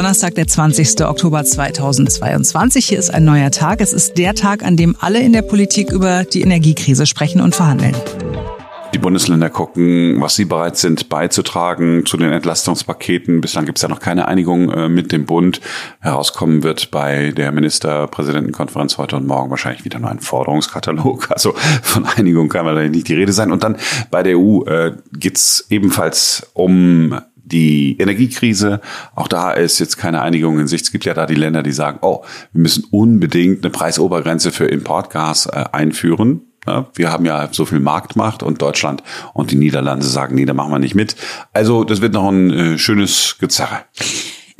Donnerstag, der 20. Oktober 2022. Hier ist ein neuer Tag. Es ist der Tag, an dem alle in der Politik über die Energiekrise sprechen und verhandeln. Die Bundesländer gucken, was sie bereit sind beizutragen zu den Entlastungspaketen. Bislang gibt es ja noch keine Einigung äh, mit dem Bund. Herauskommen wird bei der Ministerpräsidentenkonferenz heute und morgen wahrscheinlich wieder nur ein Forderungskatalog. Also von Einigung kann man da nicht die Rede sein. Und dann bei der EU äh, geht es ebenfalls um die Energiekrise. Auch da ist jetzt keine Einigung in Sicht. Es gibt ja da die Länder, die sagen, oh, wir müssen unbedingt eine Preisobergrenze für Importgas äh, einführen. Wir haben ja so viel Marktmacht und Deutschland und die Niederlande sagen, nee, da machen wir nicht mit. Also das wird noch ein äh, schönes Gezerre.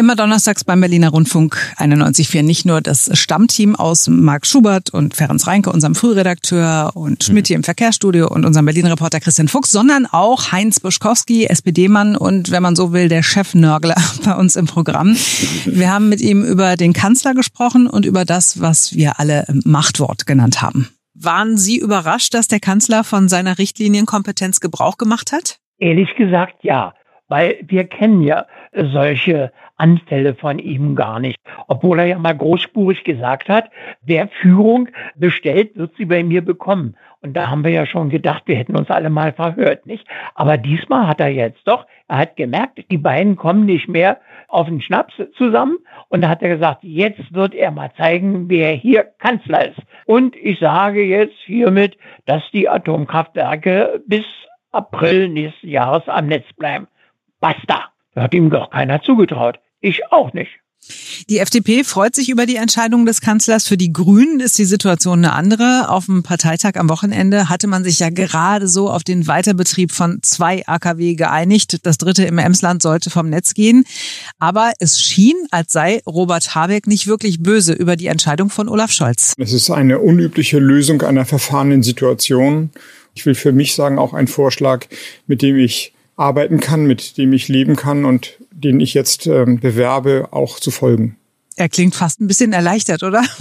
Immer donnerstags beim Berliner Rundfunk 91.4 nicht nur das Stammteam aus Marc Schubert und Ferenc Reinke, unserem Frühredakteur und Schmidt hier im Verkehrsstudio und unserem Berliner Reporter Christian Fuchs, sondern auch Heinz Buschkowski, SPD-Mann und wenn man so will, der Chefnörgler bei uns im Programm. Wir haben mit ihm über den Kanzler gesprochen und über das, was wir alle Machtwort genannt haben. Waren Sie überrascht, dass der Kanzler von seiner Richtlinienkompetenz Gebrauch gemacht hat? Ehrlich gesagt, ja. Weil wir kennen ja solche Anfälle von ihm gar nicht. Obwohl er ja mal großspurig gesagt hat, wer Führung bestellt, wird sie bei mir bekommen. Und da haben wir ja schon gedacht, wir hätten uns alle mal verhört, nicht? Aber diesmal hat er jetzt doch, er hat gemerkt, die beiden kommen nicht mehr auf den Schnaps zusammen. Und da hat er gesagt, jetzt wird er mal zeigen, wer hier Kanzler ist. Und ich sage jetzt hiermit, dass die Atomkraftwerke bis April nächsten Jahres am Netz bleiben. Basta. Da hat ihm doch keiner zugetraut. Ich auch nicht. Die FDP freut sich über die Entscheidung des Kanzlers. Für die Grünen ist die Situation eine andere. Auf dem Parteitag am Wochenende hatte man sich ja gerade so auf den Weiterbetrieb von zwei AKW geeinigt. Das dritte im Emsland sollte vom Netz gehen. Aber es schien, als sei Robert Habeck nicht wirklich böse über die Entscheidung von Olaf Scholz. Es ist eine unübliche Lösung einer verfahrenen Situation. Ich will für mich sagen, auch ein Vorschlag, mit dem ich arbeiten kann, mit dem ich leben kann und den ich jetzt ähm, bewerbe, auch zu folgen. Er klingt fast ein bisschen erleichtert, oder?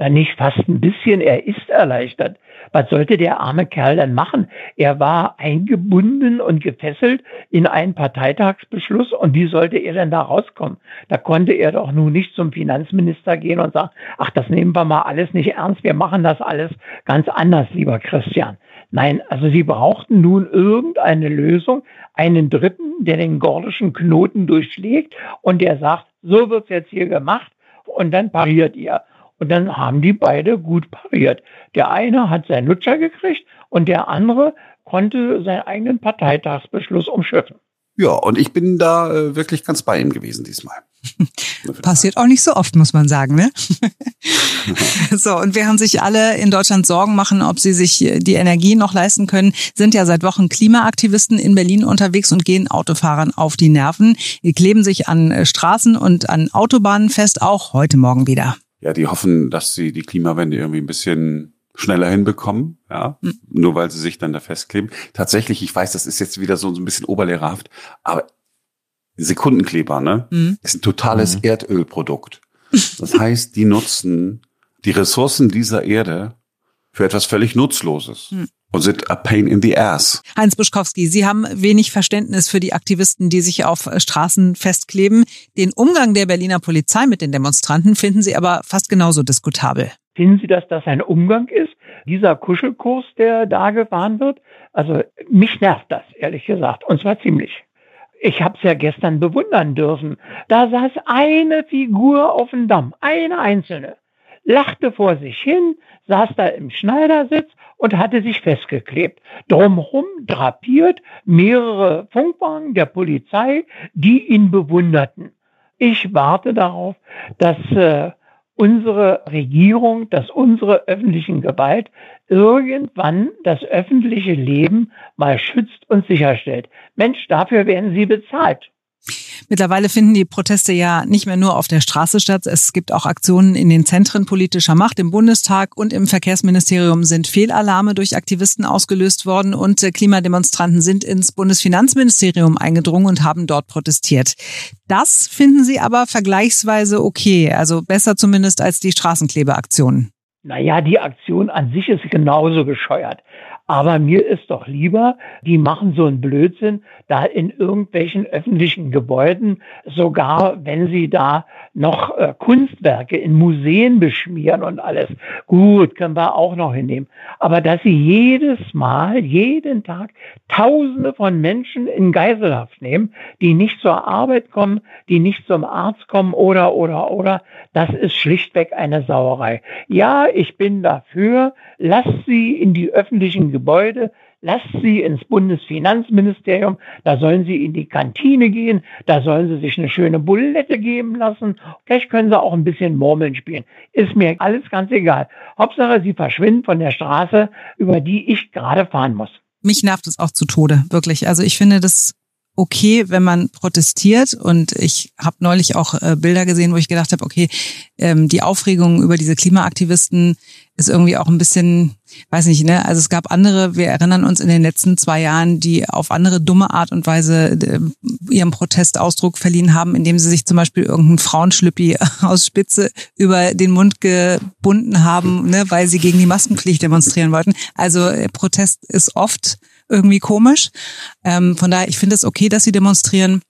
Ja, nicht fast ein bisschen, er ist erleichtert. Was sollte der arme Kerl dann machen? Er war eingebunden und gefesselt in einen Parteitagsbeschluss und wie sollte er denn da rauskommen? Da konnte er doch nun nicht zum Finanzminister gehen und sagen, ach, das nehmen wir mal alles nicht ernst, wir machen das alles ganz anders, lieber Christian. Nein, also sie brauchten nun irgendeine Lösung, einen Dritten, der den gordischen Knoten durchschlägt und der sagt, so wird's jetzt hier gemacht und dann pariert ihr. Und dann haben die beide gut pariert. Der eine hat seinen Lutscher gekriegt und der andere konnte seinen eigenen Parteitagsbeschluss umschiffen. Ja, und ich bin da äh, wirklich ganz bei ihm gewesen diesmal. Passiert auch nicht so oft, muss man sagen, ne? so, und während sich alle in Deutschland Sorgen machen, ob sie sich die Energie noch leisten können, sind ja seit Wochen Klimaaktivisten in Berlin unterwegs und gehen Autofahrern auf die Nerven. Die kleben sich an äh, Straßen und an Autobahnen fest, auch heute Morgen wieder. Ja, die hoffen, dass sie die Klimawende irgendwie ein bisschen schneller hinbekommen, ja, mhm. nur weil sie sich dann da festkleben. Tatsächlich, ich weiß, das ist jetzt wieder so, so ein bisschen oberlehrerhaft, aber Sekundenkleber, ne, mhm. ist ein totales mhm. Erdölprodukt. Das heißt, die nutzen die Ressourcen dieser Erde für etwas völlig Nutzloses. Mhm und sind a pain in the ass. Heinz Buschkowski, Sie haben wenig Verständnis für die Aktivisten, die sich auf Straßen festkleben. Den Umgang der Berliner Polizei mit den Demonstranten finden Sie aber fast genauso diskutabel. Finden Sie, dass das ein Umgang ist? Dieser Kuschelkurs, der da gefahren wird? Also mich nervt das, ehrlich gesagt. Und zwar ziemlich. Ich habe es ja gestern bewundern dürfen. Da saß eine Figur auf dem Damm, eine einzelne, lachte vor sich hin, saß da im Schneidersitz und hatte sich festgeklebt. Drumherum drapiert mehrere Funkwagen der Polizei, die ihn bewunderten. Ich warte darauf, dass äh, unsere Regierung, dass unsere öffentlichen Gewalt irgendwann das öffentliche Leben mal schützt und sicherstellt. Mensch, dafür werden sie bezahlt. Mittlerweile finden die Proteste ja nicht mehr nur auf der Straße statt. Es gibt auch Aktionen in den Zentren politischer Macht. Im Bundestag und im Verkehrsministerium sind Fehlalarme durch Aktivisten ausgelöst worden und Klimademonstranten sind ins Bundesfinanzministerium eingedrungen und haben dort protestiert. Das finden Sie aber vergleichsweise okay, also besser zumindest als die Straßenklebeaktionen. Naja, die Aktion an sich ist genauso bescheuert. Aber mir ist doch lieber, die machen so einen Blödsinn da in irgendwelchen öffentlichen Gebäuden, sogar wenn sie da noch äh, Kunstwerke in Museen beschmieren und alles. Gut, können wir auch noch hinnehmen. Aber dass sie jedes Mal, jeden Tag Tausende von Menschen in Geiselhaft nehmen, die nicht zur Arbeit kommen, die nicht zum Arzt kommen oder, oder, oder, das ist schlichtweg eine Sauerei. Ja, ich bin dafür, lasst sie in die öffentlichen Gebäude, lasst sie ins Bundesfinanzministerium, da sollen sie in die Kantine gehen, da sollen sie sich eine schöne Bulette geben lassen, vielleicht können sie auch ein bisschen Murmeln spielen. Ist mir alles ganz egal. Hauptsache, sie verschwinden von der Straße, über die ich gerade fahren muss. Mich nervt es auch zu Tode, wirklich. Also ich finde das okay, wenn man protestiert. Und ich habe neulich auch äh, Bilder gesehen, wo ich gedacht habe, okay, ähm, die Aufregung über diese Klimaaktivisten ist irgendwie auch ein bisschen, weiß nicht, ne? Also es gab andere, wir erinnern uns in den letzten zwei Jahren, die auf andere dumme Art und Weise äh, ihrem Protest Ausdruck verliehen haben, indem sie sich zum Beispiel irgendeinen Frauenschlüppi aus Spitze über den Mund gebunden haben, ne? weil sie gegen die Maskenpflicht demonstrieren wollten. Also äh, Protest ist oft irgendwie komisch. Ähm, von daher, ich finde es okay, dass sie demonstrieren.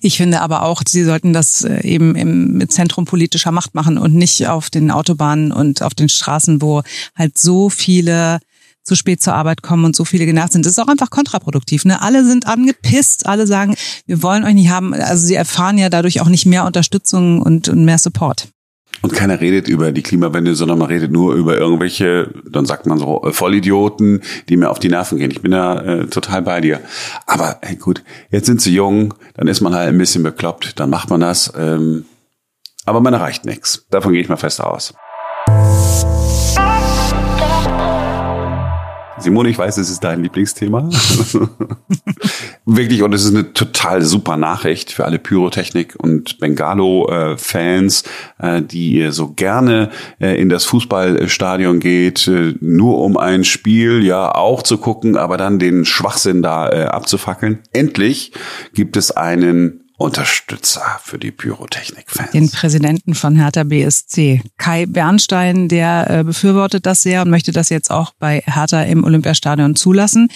Ich finde aber auch, sie sollten das äh, eben im Zentrum politischer Macht machen und nicht auf den Autobahnen und auf den Straßen, wo halt so viele zu spät zur Arbeit kommen und so viele genervt sind. Das ist auch einfach kontraproduktiv. Ne? Alle sind angepisst, alle sagen, wir wollen euch nicht haben. Also sie erfahren ja dadurch auch nicht mehr Unterstützung und, und mehr Support. Und keiner redet über die Klimawende, sondern man redet nur über irgendwelche, dann sagt man so, äh, Vollidioten, die mir auf die Nerven gehen. Ich bin da äh, total bei dir. Aber hey, gut, jetzt sind sie jung, dann ist man halt ein bisschen bekloppt, dann macht man das. Ähm, aber man erreicht nichts. Davon gehe ich mal fest aus. Simone, ich weiß, es ist dein Lieblingsthema. Wirklich, und es ist eine total super Nachricht für alle Pyrotechnik- und Bengalo-Fans, äh, die so gerne äh, in das Fußballstadion geht, äh, nur um ein Spiel ja auch zu gucken, aber dann den Schwachsinn da abzufackeln. Endlich gibt es einen Unterstützer für die Pyrotechnik-Fans. Den Präsidenten von Hertha BSC, Kai Bernstein, der äh, befürwortet das sehr und möchte das jetzt auch bei Hertha im Olympiastadion zulassen.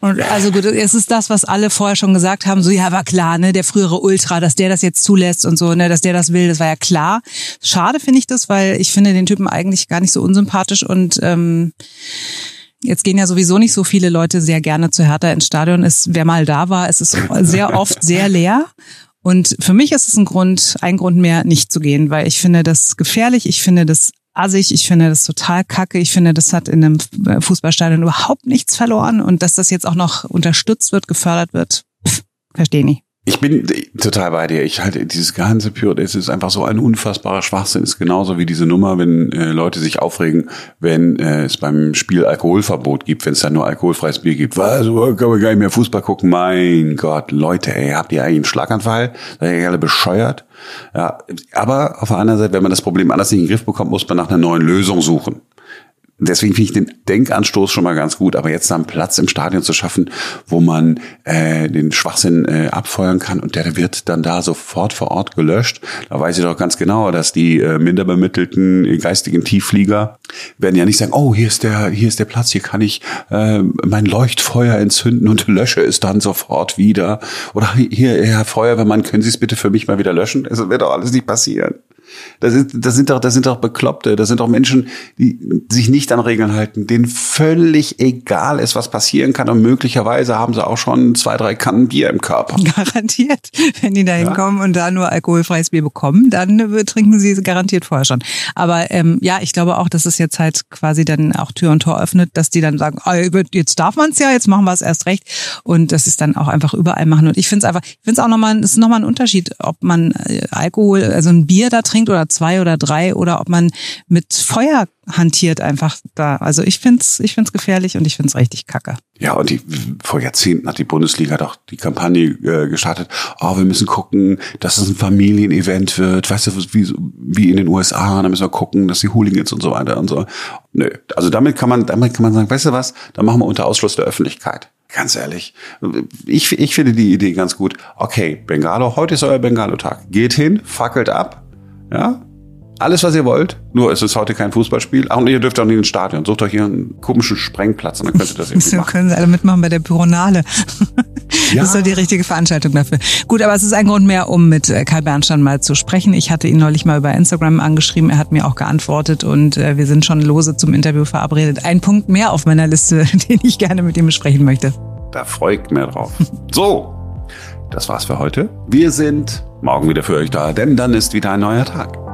Und also gut, es ist das, was alle vorher schon gesagt haben, so ja, war klar, ne, der frühere Ultra, dass der das jetzt zulässt und so, ne, dass der das will, das war ja klar. Schade finde ich das, weil ich finde den Typen eigentlich gar nicht so unsympathisch und ähm, Jetzt gehen ja sowieso nicht so viele Leute sehr gerne zu Hertha ins Stadion. Es, wer mal da war, es ist sehr oft sehr leer. Und für mich ist es ein Grund, ein Grund mehr, nicht zu gehen, weil ich finde das gefährlich, ich finde das assig, ich finde das total kacke, ich finde, das hat in einem Fußballstadion überhaupt nichts verloren und dass das jetzt auch noch unterstützt wird, gefördert wird, verstehe nicht. Ich bin total bei dir. Ich halte dieses ganze Pure, es ist einfach so ein unfassbarer Schwachsinn. Es ist genauso wie diese Nummer, wenn äh, Leute sich aufregen, wenn äh, es beim Spiel Alkoholverbot gibt, wenn es dann nur alkoholfreies Bier gibt. Was? Kann man gar nicht mehr Fußball gucken? Mein Gott, Leute, ey, habt ihr eigentlich einen Schlaganfall? Seid ihr alle bescheuert? Ja, aber auf der anderen Seite, wenn man das Problem anders nicht in den Griff bekommt, muss man nach einer neuen Lösung suchen. Deswegen finde ich den Denkanstoß schon mal ganz gut, aber jetzt da einen Platz im Stadion zu schaffen, wo man äh, den Schwachsinn äh, abfeuern kann und der wird dann da sofort vor Ort gelöscht, da weiß ich doch ganz genau, dass die äh, minderbemittelten geistigen Tiefflieger werden ja nicht sagen, oh, hier ist der, hier ist der Platz, hier kann ich äh, mein Leuchtfeuer entzünden und lösche es dann sofort wieder. Oder hier, Herr Feuerwehrmann, können Sie es bitte für mich mal wieder löschen? Es wird doch alles nicht passieren. Das, ist, das, sind doch, das sind doch Bekloppte, das sind doch Menschen, die sich nicht an Regeln halten, denen völlig egal ist, was passieren kann. Und möglicherweise haben sie auch schon zwei, drei Kannen Bier im Körper. Garantiert. Wenn die da hinkommen ja. und da nur alkoholfreies Bier bekommen, dann trinken sie es garantiert vorher schon. Aber ähm, ja, ich glaube auch, dass es jetzt halt quasi dann auch Tür und Tor öffnet, dass die dann sagen, oh, jetzt darf man es ja, jetzt machen wir es erst recht. Und das ist dann auch einfach überall machen. Und ich finde es einfach, ich finde es auch nochmal, es ist nochmal ein Unterschied, ob man äh, Alkohol, also ein Bier da trinkt oder zwei oder drei oder ob man mit Feuer hantiert einfach da. Also ich find's, ich find's gefährlich und ich find's richtig kacke. Ja, und die, vor Jahrzehnten hat die Bundesliga doch die Kampagne äh, gestartet. Oh, wir müssen gucken, dass es ein Familienevent wird. Weißt du, wie, wie in den USA, da müssen wir gucken, dass die Hooligans und so weiter und so. Nö. Also damit kann man, damit kann man sagen, weißt du was? Da machen wir unter Ausschluss der Öffentlichkeit. Ganz ehrlich, ich, ich finde die Idee ganz gut. Okay, Bengalo, heute ist euer Bengalo-Tag. Geht hin, fackelt ab, ja, Alles, was ihr wollt. Nur es ist heute kein Fußballspiel. Ach, und ihr dürft auch nicht ins Stadion. Sucht euch hier einen komischen Sprengplatz und dann könnt ihr das irgendwie So machen. können sie alle mitmachen bei der Pyronale. Ja. Das ist doch die richtige Veranstaltung dafür. Gut, aber es ist ein Grund mehr, um mit äh, Karl Bernstein mal zu sprechen. Ich hatte ihn neulich mal über Instagram angeschrieben. Er hat mir auch geantwortet und äh, wir sind schon lose zum Interview verabredet. Ein Punkt mehr auf meiner Liste, den ich gerne mit ihm besprechen möchte. Da freue ich mich drauf. So, das war's für heute. Wir sind morgen wieder für euch da, denn dann ist wieder ein neuer Tag.